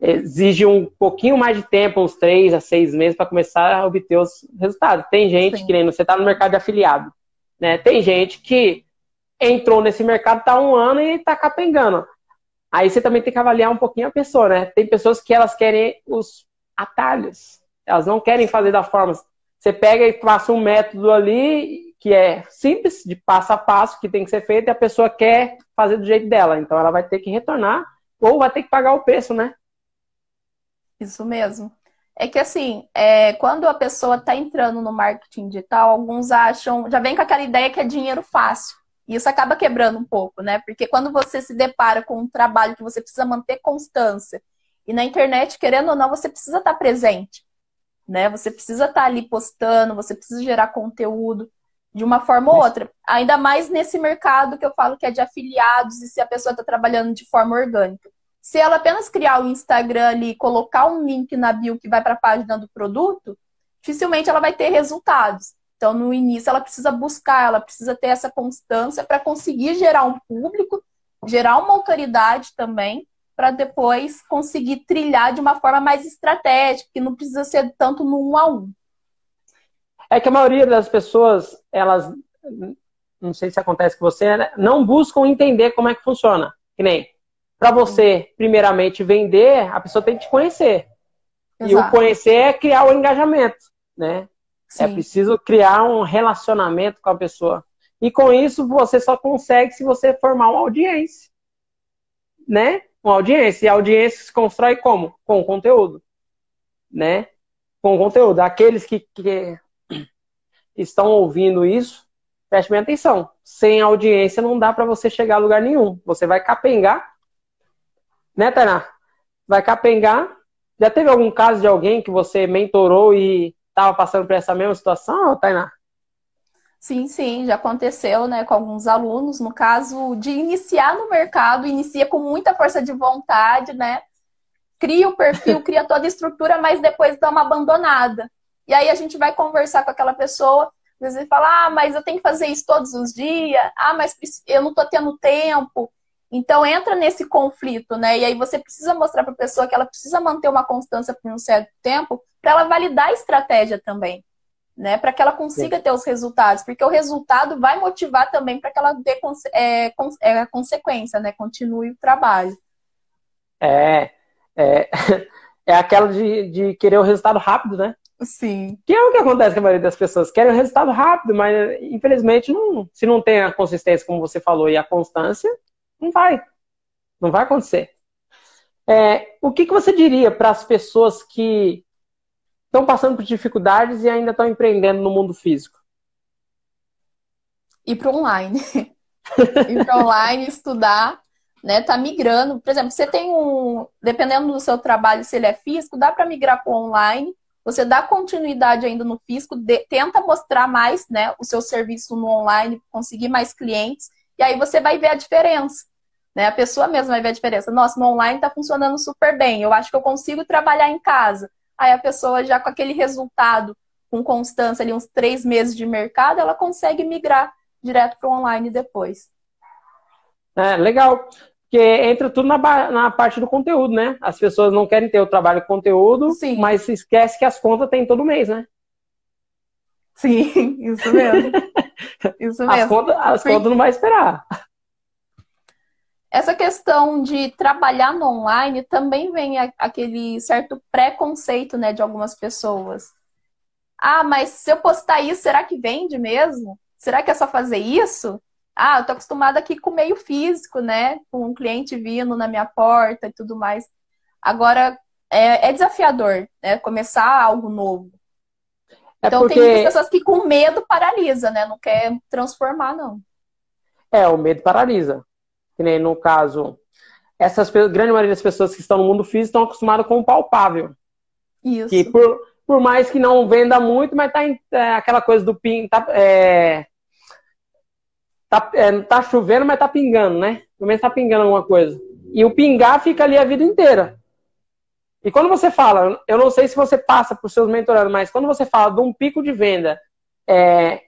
exige um pouquinho mais de tempo, uns três a seis meses, para começar a obter os resultados. Tem gente Sim. que nem você está no mercado de afiliado. Né? Tem gente que entrou nesse mercado está um ano e está capengando. Aí você também tem que avaliar um pouquinho a pessoa, né? Tem pessoas que elas querem os atalhos. Elas não querem fazer da forma. Você pega e passa um método ali que é simples, de passo a passo, que tem que ser feito, e a pessoa quer fazer do jeito dela. Então ela vai ter que retornar ou vai ter que pagar o preço, né? Isso mesmo. É que assim, é, quando a pessoa está entrando no marketing digital, alguns acham, já vem com aquela ideia que é dinheiro fácil. E isso acaba quebrando um pouco, né? Porque quando você se depara com um trabalho que você precisa manter constância, e na internet, querendo ou não, você precisa estar presente, né? Você precisa estar ali postando, você precisa gerar conteúdo de uma forma ou outra. Ainda mais nesse mercado que eu falo que é de afiliados e se a pessoa está trabalhando de forma orgânica. Se ela apenas criar o Instagram ali e colocar um link na bio que vai para a página do produto, dificilmente ela vai ter resultados. Então, no início, ela precisa buscar, ela precisa ter essa constância para conseguir gerar um público, gerar uma autoridade também, para depois conseguir trilhar de uma forma mais estratégica, que não precisa ser tanto no um a um. É que a maioria das pessoas, elas, não sei se acontece com você, né? não buscam entender como é que funciona. Que nem, para você, primeiramente, vender, a pessoa tem que te conhecer. E o Exato. conhecer é criar o engajamento, né? É Sim. preciso criar um relacionamento com a pessoa. E com isso você só consegue se você formar uma audiência. Né? Uma audiência. E a audiência se constrói como? Com conteúdo. Né? Com conteúdo. Aqueles que, que [clears throat] estão ouvindo isso, prestem bem atenção. Sem audiência não dá para você chegar a lugar nenhum. Você vai capengar. Né, Tainá? Vai capengar. Já teve algum caso de alguém que você mentorou e estava passando por essa mesma situação, Tainá? Sim, sim, já aconteceu, né, com alguns alunos, no caso de iniciar no mercado, inicia com muita força de vontade, né? Cria o perfil, cria toda a estrutura, mas depois dá uma abandonada. E aí a gente vai conversar com aquela pessoa, às vezes fala: "Ah, mas eu tenho que fazer isso todos os dias. Ah, mas eu não tô tendo tempo". Então entra nesse conflito, né? E aí você precisa mostrar para a pessoa que ela precisa manter uma constância por um certo tempo para ela validar a estratégia também né? Para que ela consiga ter os resultados, porque o resultado vai motivar também para que ela dê é, é, consequência, né? Continue o trabalho. É, é, [laughs] é aquela de, de querer o resultado rápido, né? Sim. Que é o que acontece com a maioria das pessoas. Querem o resultado rápido, mas infelizmente não, se não tem a consistência, como você falou, e a constância, não vai. Não vai acontecer. É, o que, que você diria para as pessoas que estão passando por dificuldades e ainda estão empreendendo no mundo físico? Ir para online. [laughs] Ir para online, estudar, né? Tá migrando. Por exemplo, você tem um. Dependendo do seu trabalho, se ele é físico, dá para migrar para online. Você dá continuidade ainda no físico, de, tenta mostrar mais né, o seu serviço no online, conseguir mais clientes, e aí você vai ver a diferença. Né? A pessoa mesma vai ver a diferença. Nossa, no online está funcionando super bem, eu acho que eu consigo trabalhar em casa. Aí a pessoa já com aquele resultado, com constância ali, uns três meses de mercado, ela consegue migrar direto para o online depois. É, legal. Porque entra tudo na, na, parte do conteúdo, né? As pessoas não querem ter o trabalho com conteúdo, Sim. mas esquece que as contas tem todo mês, né? Sim, [laughs] isso mesmo. Isso mesmo. As contas, as Porque... contas não vai esperar. Essa questão de trabalhar no online também vem aquele certo preconceito, né, de algumas pessoas. Ah, mas se eu postar isso, será que vende mesmo? Será que é só fazer isso? Ah, eu tô acostumada aqui com o meio físico, né? Com um cliente vindo na minha porta e tudo mais. Agora, é, é desafiador, né? Começar algo novo. É então, porque... tem muitas pessoas que com medo paralisa, né? Não quer transformar, não. É, o medo paralisa. Que nem no caso, essas grande maioria das pessoas que estão no mundo físico estão acostumadas com o palpável. Isso. Que por, por mais que não venda muito, mas tá em, é, aquela coisa do ping, tá, é, tá, é, tá chovendo, mas tá pingando, né? Pelo menos tá pingando alguma coisa. E o pingar fica ali a vida inteira. E quando você fala, eu não sei se você passa por seus mentorados, mas quando você fala de um pico de venda, é,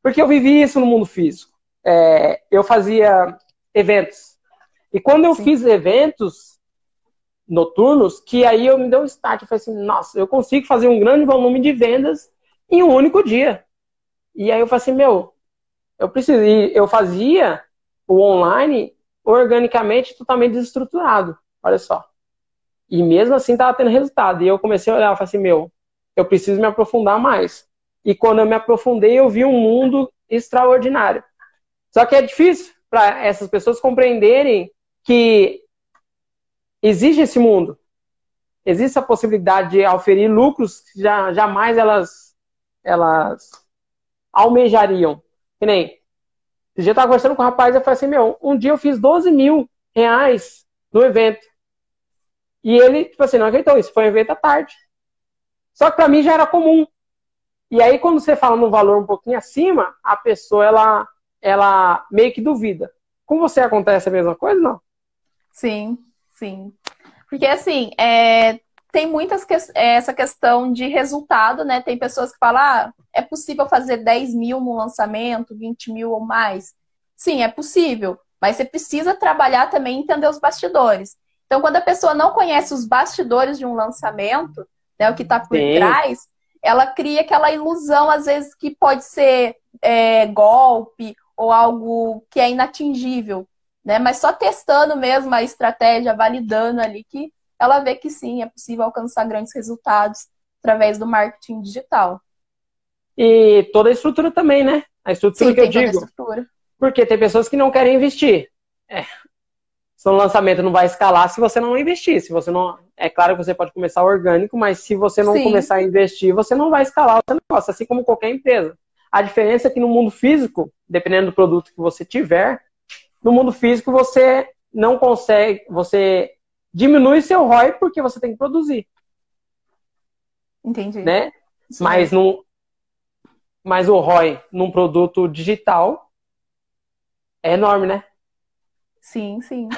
porque eu vivi isso no mundo físico. É, eu fazia eventos. E quando eu Sim. fiz eventos noturnos, que aí eu me dei um start, eu falei assim, nossa, eu consigo fazer um grande volume de vendas em um único dia. E aí eu falei assim, meu, eu preciso. E eu fazia o online organicamente totalmente desestruturado. Olha só. E mesmo assim estava tendo resultado. E eu comecei a olhar e falei assim, meu, eu preciso me aprofundar mais. E quando eu me aprofundei, eu vi um mundo extraordinário. Só que é difícil para essas pessoas compreenderem que existe esse mundo. Existe a possibilidade de oferir lucros que já, jamais elas, elas almejariam. Que nem. Eu estava conversando com o rapaz e eu falei assim: meu, um dia eu fiz 12 mil reais no evento. E ele, tipo assim, não acreditou, isso foi um evento à tarde. Só que para mim já era comum. E aí, quando você fala num valor um pouquinho acima, a pessoa, ela, ela meio que duvida. Com você acontece a mesma coisa, não? Sim, sim. Porque, assim, é, tem muitas que, é, essa questão de resultado, né? Tem pessoas que falam, ah, é possível fazer 10 mil no lançamento, 20 mil ou mais. Sim, é possível. Mas você precisa trabalhar também entender os bastidores. Então, quando a pessoa não conhece os bastidores de um lançamento, né, o que está por Sim. trás, ela cria aquela ilusão, às vezes, que pode ser é, golpe ou algo que é inatingível. Né? Mas só testando mesmo a estratégia, validando ali, que ela vê que sim, é possível alcançar grandes resultados através do marketing digital. E toda a estrutura também, né? A estrutura sim, que eu digo. Porque tem pessoas que não querem investir. É, seu lançamento não vai escalar se você não investir. Se você não, é claro que você pode começar orgânico, mas se você não Sim. começar a investir, você não vai escalar o seu negócio, assim como qualquer empresa. A diferença é que no mundo físico, dependendo do produto que você tiver, no mundo físico você não consegue, você diminui seu ROI porque você tem que produzir. Entendi. Né? Mas, no, mas o ROI num produto digital é enorme, né? Sim, sim.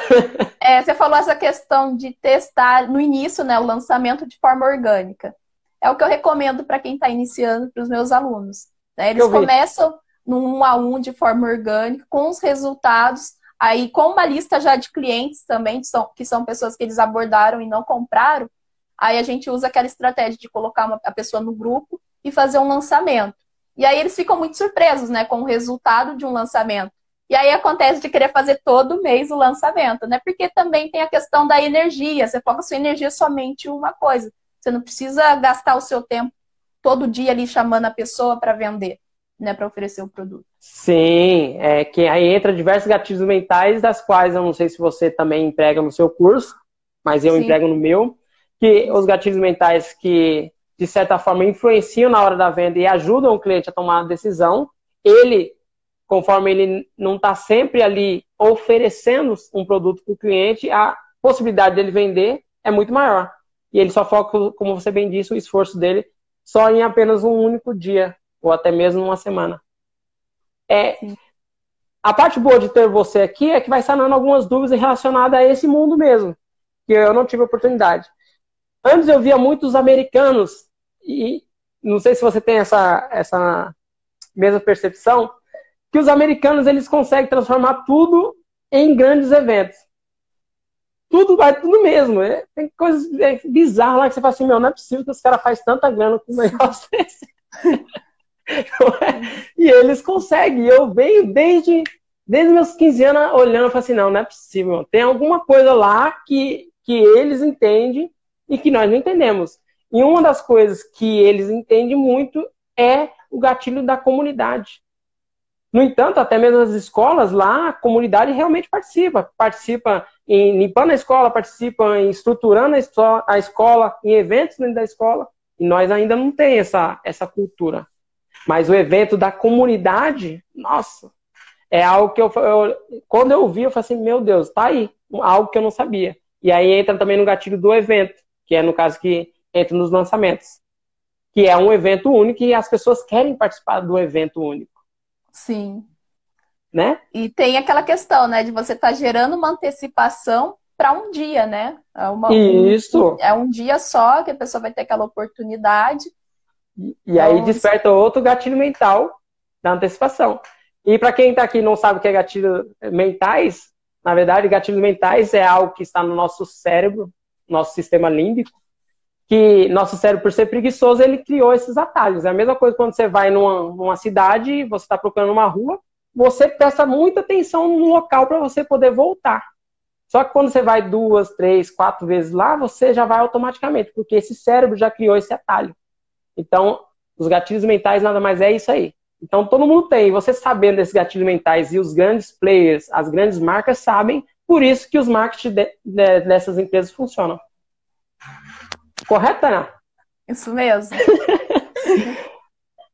é, você falou essa questão de testar no início, né, o lançamento de forma orgânica. É o que eu recomendo para quem está iniciando para os meus alunos. Né? Eles começam no um a um de forma orgânica, com os resultados, aí com uma lista já de clientes também, que são, que são pessoas que eles abordaram e não compraram. Aí a gente usa aquela estratégia de colocar uma, a pessoa no grupo e fazer um lançamento. E aí eles ficam muito surpresos, né, com o resultado de um lançamento. E aí acontece de querer fazer todo mês o lançamento, né? Porque também tem a questão da energia. Você foca sua energia somente em uma coisa. Você não precisa gastar o seu tempo todo dia ali chamando a pessoa para vender, né? Para oferecer o produto. Sim, é que aí entra diversos gatilhos mentais, das quais eu não sei se você também emprega no seu curso, mas eu Sim. emprego no meu, que os gatilhos mentais que de certa forma influenciam na hora da venda e ajudam o cliente a tomar a decisão, ele conforme ele não está sempre ali oferecendo um produto para o cliente, a possibilidade dele vender é muito maior. E ele só foca, como você bem disse, o esforço dele só em apenas um único dia, ou até mesmo uma semana. É, a parte boa de ter você aqui é que vai sanando algumas dúvidas relacionadas a esse mundo mesmo, que eu não tive oportunidade. Antes eu via muitos americanos, e não sei se você tem essa, essa mesma percepção, que os americanos eles conseguem transformar tudo em grandes eventos. Tudo vai tudo mesmo. É, tem coisas é, bizarras lá que você fala assim, meu, não é possível que os caras fazem tanta grana com um negócio [laughs] desse. e eles conseguem. Eu venho desde, desde meus 15 anos olhando e falo assim, não, não é possível. Tem alguma coisa lá que, que eles entendem e que nós não entendemos. E uma das coisas que eles entendem muito é o gatilho da comunidade. No entanto, até mesmo as escolas lá, a comunidade realmente participa. Participa em limpando a escola, participa em estruturando a escola, em eventos dentro da escola. E nós ainda não tem essa, essa cultura. Mas o evento da comunidade, nossa, é algo que eu, eu quando eu vi, eu falei assim, meu Deus, tá aí, algo que eu não sabia. E aí entra também no gatilho do evento, que é no caso que entra nos lançamentos. Que é um evento único e as pessoas querem participar do evento único. Sim. Né? E tem aquela questão, né, de você estar tá gerando uma antecipação para um dia, né? É uma, Isso. Um, é um dia só que a pessoa vai ter aquela oportunidade. E, e aí então, desperta outro gatilho mental da antecipação. E para quem está aqui e não sabe o que é gatilho mentais, na verdade, gatilhos mentais é algo que está no nosso cérebro, nosso sistema límbico, que nosso cérebro, por ser preguiçoso, ele criou esses atalhos. É a mesma coisa quando você vai numa, numa cidade, você está procurando uma rua, você presta muita atenção no local para você poder voltar. Só que quando você vai duas, três, quatro vezes lá, você já vai automaticamente, porque esse cérebro já criou esse atalho. Então, os gatilhos mentais nada mais é isso aí. Então todo mundo tem. Você sabendo desses gatilhos mentais e os grandes players, as grandes marcas sabem, por isso que os marketing de, de, dessas empresas funcionam. Correto, Tainá? Isso mesmo. [laughs]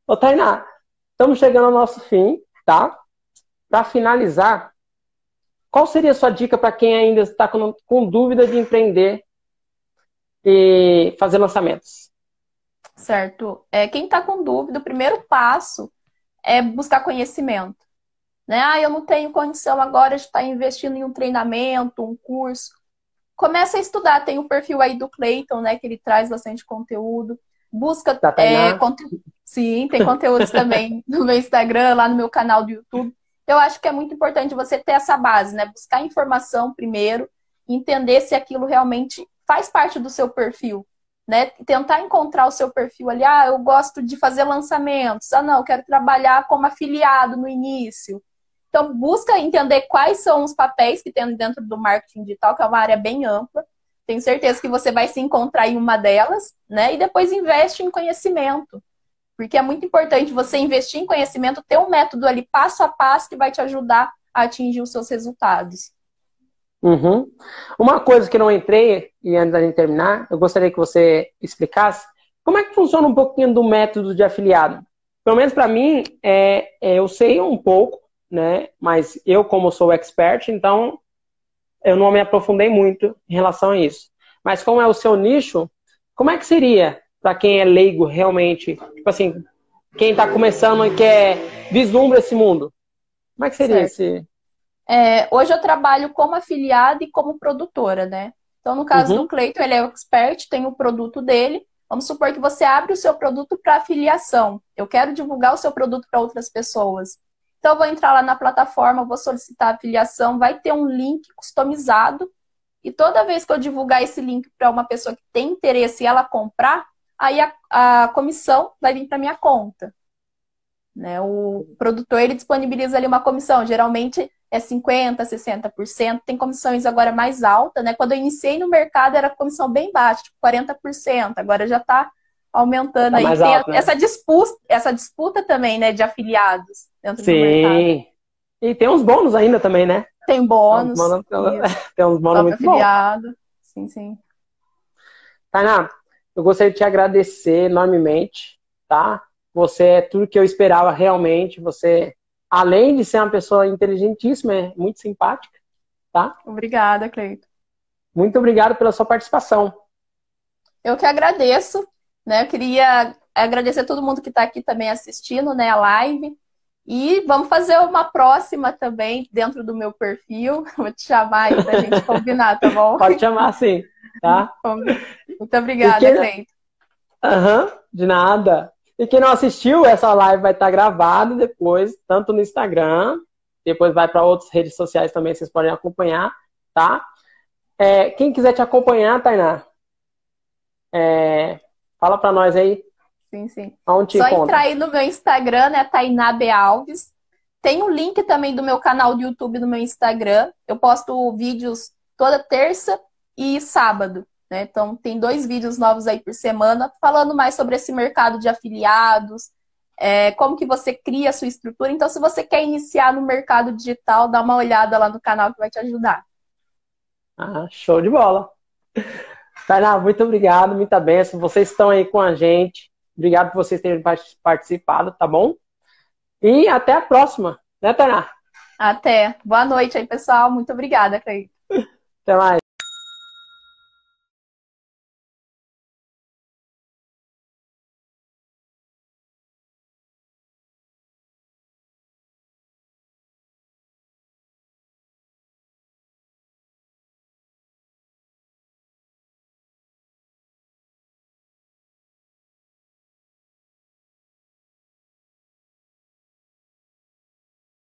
Ô, Tainá, estamos chegando ao nosso fim, tá? Para finalizar, qual seria a sua dica para quem ainda está com, com dúvida de empreender e fazer lançamentos? Certo. É, quem está com dúvida, o primeiro passo é buscar conhecimento. Né? Ah, eu não tenho condição agora de estar investindo em um treinamento, um curso. Começa a estudar, tem o perfil aí do Clayton, né? Que ele traz bastante conteúdo. Busca. Tá é, conte... Sim, tem conteúdos também [laughs] no meu Instagram, lá no meu canal do YouTube. Eu acho que é muito importante você ter essa base, né? Buscar informação primeiro, entender se aquilo realmente faz parte do seu perfil né? Tentar encontrar o seu perfil ali. Ah, eu gosto de fazer lançamentos. Ah, não, eu quero trabalhar como afiliado no início. Então, busca entender quais são os papéis que tem dentro do marketing digital, que é uma área bem ampla. Tenho certeza que você vai se encontrar em uma delas, né? E depois investe em conhecimento. Porque é muito importante você investir em conhecimento, ter um método ali passo a passo que vai te ajudar a atingir os seus resultados. Uhum. Uma coisa que não entrei, e antes gente terminar, eu gostaria que você explicasse como é que funciona um pouquinho do método de afiliado. Pelo menos para mim, é, é, eu sei um pouco, né? Mas eu, como sou expert, então eu não me aprofundei muito em relação a isso. Mas como é o seu nicho, como é que seria para quem é leigo realmente? Tipo assim, quem está começando e quer vislumbra esse mundo. Como é que seria certo. esse, é, hoje eu trabalho como afiliada e como produtora, né? Então, no caso uhum. do Cleiton, ele é o expert, tem o produto dele. Vamos supor que você abre o seu produto para afiliação. Eu quero divulgar o seu produto para outras pessoas. Então, eu vou entrar lá na plataforma, vou solicitar a afiliação, vai ter um link customizado. E toda vez que eu divulgar esse link para uma pessoa que tem interesse e ela comprar, aí a, a comissão vai vir para minha conta. Né? O produtor ele disponibiliza ali uma comissão. Geralmente é 50%, 60%. Tem comissões agora mais altas, né? Quando eu iniciei no mercado era comissão bem baixa, tipo 40%. Agora já está aumentando tá aí. Tem alto, né? essa, disputa, essa disputa também, né, de afiliados dentro Sim. do mercado. Sim. E tem uns bônus ainda também, né? Tem bônus. [laughs] Tem uns bônus muito afiliado. Bom. Sim, sim. Tainá, eu gostaria de te agradecer enormemente, tá? Você é tudo que eu esperava realmente. Você além de ser uma pessoa inteligentíssima, é muito simpática, tá? Obrigada, Cleito. Muito obrigado pela sua participação. Eu que agradeço, né? Eu queria agradecer a todo mundo que está aqui também assistindo, né, a live. E vamos fazer uma próxima também dentro do meu perfil. [laughs] Vou te chamar aí pra gente [laughs] combinar, tá bom? Pode chamar sim, tá? [laughs] Muito obrigada, Porque... Cleito. Aham, uhum, de nada. E quem não assistiu, essa live vai estar gravada depois, tanto no Instagram, depois vai para outras redes sociais também, vocês podem acompanhar, tá? É, quem quiser te acompanhar, Tainá, é, fala para nós aí. Sim, sim. Onde Só entrar aí no meu Instagram, né, Tainá B. Alves. Tem o um link também do meu canal do YouTube no meu Instagram. Eu posto vídeos toda terça e sábado. Né? Então, tem dois vídeos novos aí por semana falando mais sobre esse mercado de afiliados, é, como que você cria a sua estrutura. Então, se você quer iniciar no mercado digital, dá uma olhada lá no canal que vai te ajudar. Ah, show de bola. Tainá, muito obrigado, muita bênção. Vocês estão aí com a gente. Obrigado por vocês terem participado, tá bom? E até a próxima, né, Tainá? Até. Boa noite aí, pessoal. Muito obrigada, Cleide. Até mais.